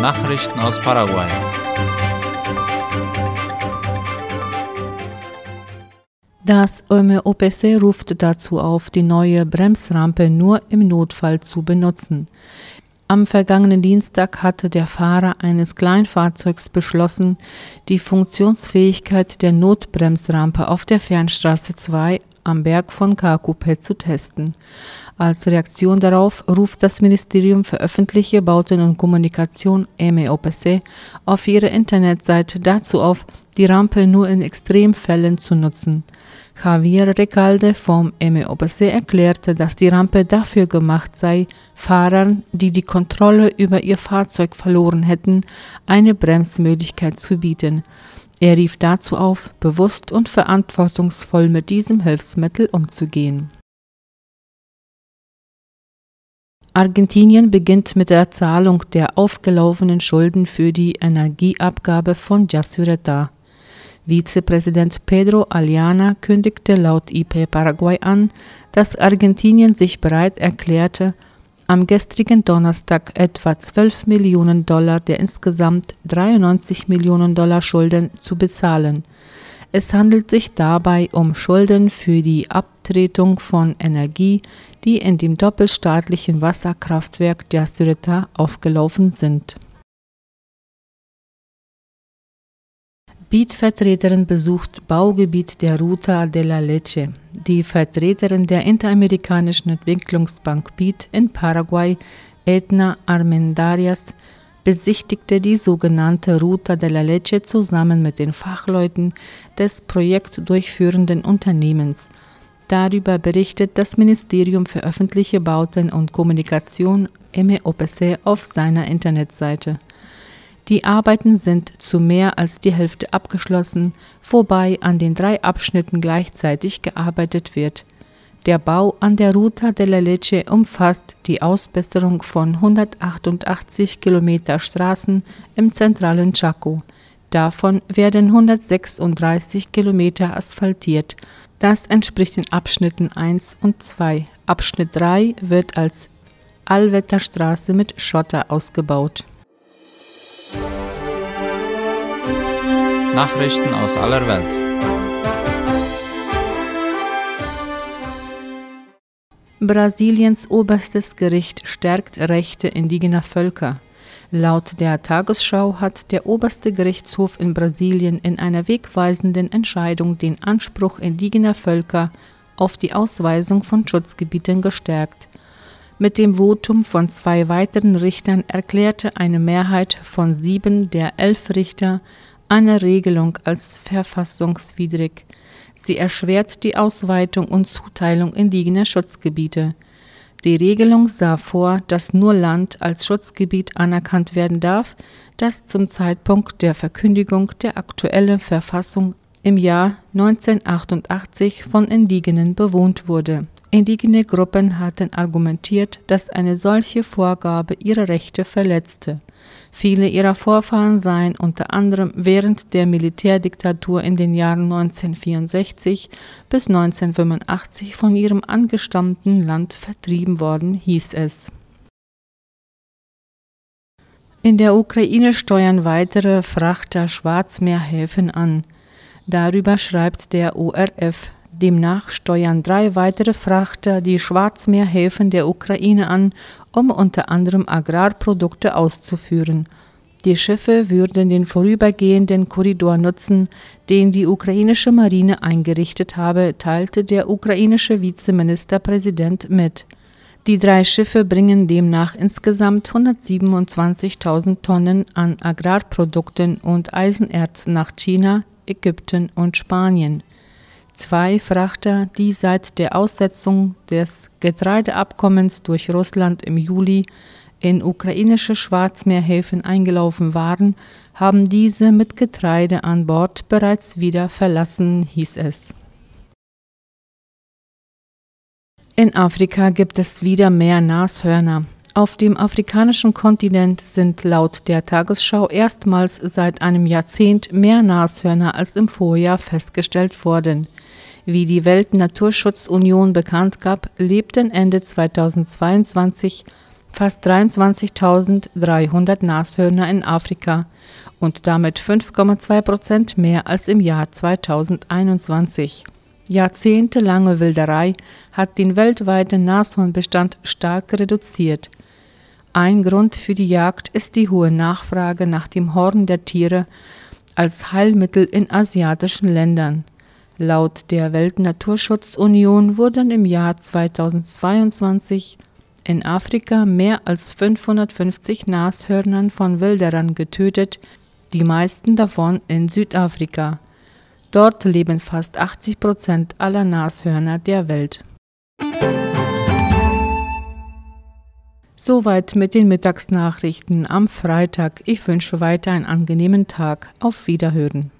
Nachrichten aus Paraguay. Das OMOPC ruft dazu auf, die neue Bremsrampe nur im Notfall zu benutzen. Am vergangenen Dienstag hatte der Fahrer eines Kleinfahrzeugs beschlossen, die Funktionsfähigkeit der Notbremsrampe auf der Fernstraße 2 am Berg von Kakupet zu testen. Als Reaktion darauf ruft das Ministerium für öffentliche Bauten und Kommunikation MEOPC auf ihrer Internetseite dazu auf, die Rampe nur in Extremfällen zu nutzen. Javier Recalde vom MEOPC erklärte, dass die Rampe dafür gemacht sei, Fahrern, die die Kontrolle über ihr Fahrzeug verloren hätten, eine Bremsmöglichkeit zu bieten. Er rief dazu auf, bewusst und verantwortungsvoll mit diesem Hilfsmittel umzugehen. Argentinien beginnt mit der Zahlung der aufgelaufenen Schulden für die Energieabgabe von Jasureta. Vizepräsident Pedro Aliana kündigte laut IP Paraguay an, dass Argentinien sich bereit erklärte, am gestrigen Donnerstag etwa 12 Millionen Dollar der insgesamt 93 Millionen Dollar Schulden zu bezahlen. Es handelt sich dabei um Schulden für die Abtretung von Energie, die in dem doppelstaatlichen Wasserkraftwerk der aufgelaufen sind. Beat-Vertreterin besucht Baugebiet der Ruta de la Leche. Die Vertreterin der Interamerikanischen Entwicklungsbank BIT in Paraguay, Edna Armendarias, besichtigte die sogenannte Ruta de la Leche zusammen mit den Fachleuten des projektdurchführenden Unternehmens. Darüber berichtet das Ministerium für öffentliche Bauten und Kommunikation MEOPC auf seiner Internetseite. Die Arbeiten sind zu mehr als die Hälfte abgeschlossen, wobei an den drei Abschnitten gleichzeitig gearbeitet wird. Der Bau an der Ruta de la Leche umfasst die Ausbesserung von 188 Kilometer Straßen im zentralen Chaco. Davon werden 136 Kilometer asphaltiert. Das entspricht den Abschnitten 1 und 2. Abschnitt 3 wird als Allwetterstraße mit Schotter ausgebaut. Nachrichten aus aller Welt. Brasiliens oberstes Gericht stärkt Rechte indigener Völker. Laut der Tagesschau hat der oberste Gerichtshof in Brasilien in einer wegweisenden Entscheidung den Anspruch indigener Völker auf die Ausweisung von Schutzgebieten gestärkt. Mit dem Votum von zwei weiteren Richtern erklärte eine Mehrheit von sieben der elf Richter eine Regelung als verfassungswidrig. Sie erschwert die Ausweitung und Zuteilung indigener Schutzgebiete. Die Regelung sah vor, dass nur Land als Schutzgebiet anerkannt werden darf, das zum Zeitpunkt der Verkündigung der aktuellen Verfassung im Jahr 1988 von Indigenen bewohnt wurde. Indigene Gruppen hatten argumentiert, dass eine solche Vorgabe ihre Rechte verletzte. Viele ihrer Vorfahren seien unter anderem während der Militärdiktatur in den Jahren 1964 bis 1985 von ihrem angestammten Land vertrieben worden, hieß es. In der Ukraine steuern weitere Frachter Schwarzmeerhäfen an. Darüber schreibt der ORF. Demnach steuern drei weitere Frachter die Schwarzmeerhäfen der Ukraine an, um unter anderem Agrarprodukte auszuführen. Die Schiffe würden den vorübergehenden Korridor nutzen, den die ukrainische Marine eingerichtet habe, teilte der ukrainische Vizeministerpräsident mit. Die drei Schiffe bringen demnach insgesamt 127.000 Tonnen an Agrarprodukten und Eisenerz nach China, Ägypten und Spanien zwei Frachter, die seit der Aussetzung des Getreideabkommens durch Russland im Juli in ukrainische Schwarzmeerhäfen eingelaufen waren, haben diese mit Getreide an Bord bereits wieder verlassen, hieß es. In Afrika gibt es wieder mehr Nashörner. Auf dem afrikanischen Kontinent sind laut der Tagesschau erstmals seit einem Jahrzehnt mehr Nashörner als im Vorjahr festgestellt worden. Wie die Weltnaturschutzunion bekannt gab, lebten Ende 2022 fast 23.300 Nashörner in Afrika und damit 5,2 Prozent mehr als im Jahr 2021. Jahrzehntelange Wilderei hat den weltweiten Nashornbestand stark reduziert. Ein Grund für die Jagd ist die hohe Nachfrage nach dem Horn der Tiere als Heilmittel in asiatischen Ländern. Laut der Weltnaturschutzunion wurden im Jahr 2022 in Afrika mehr als 550 Nashörnern von Wilderern getötet, die meisten davon in Südafrika. Dort leben fast 80 Prozent aller Nashörner der Welt. Soweit mit den Mittagsnachrichten am Freitag. Ich wünsche weiter einen angenehmen Tag. Auf Wiederhören.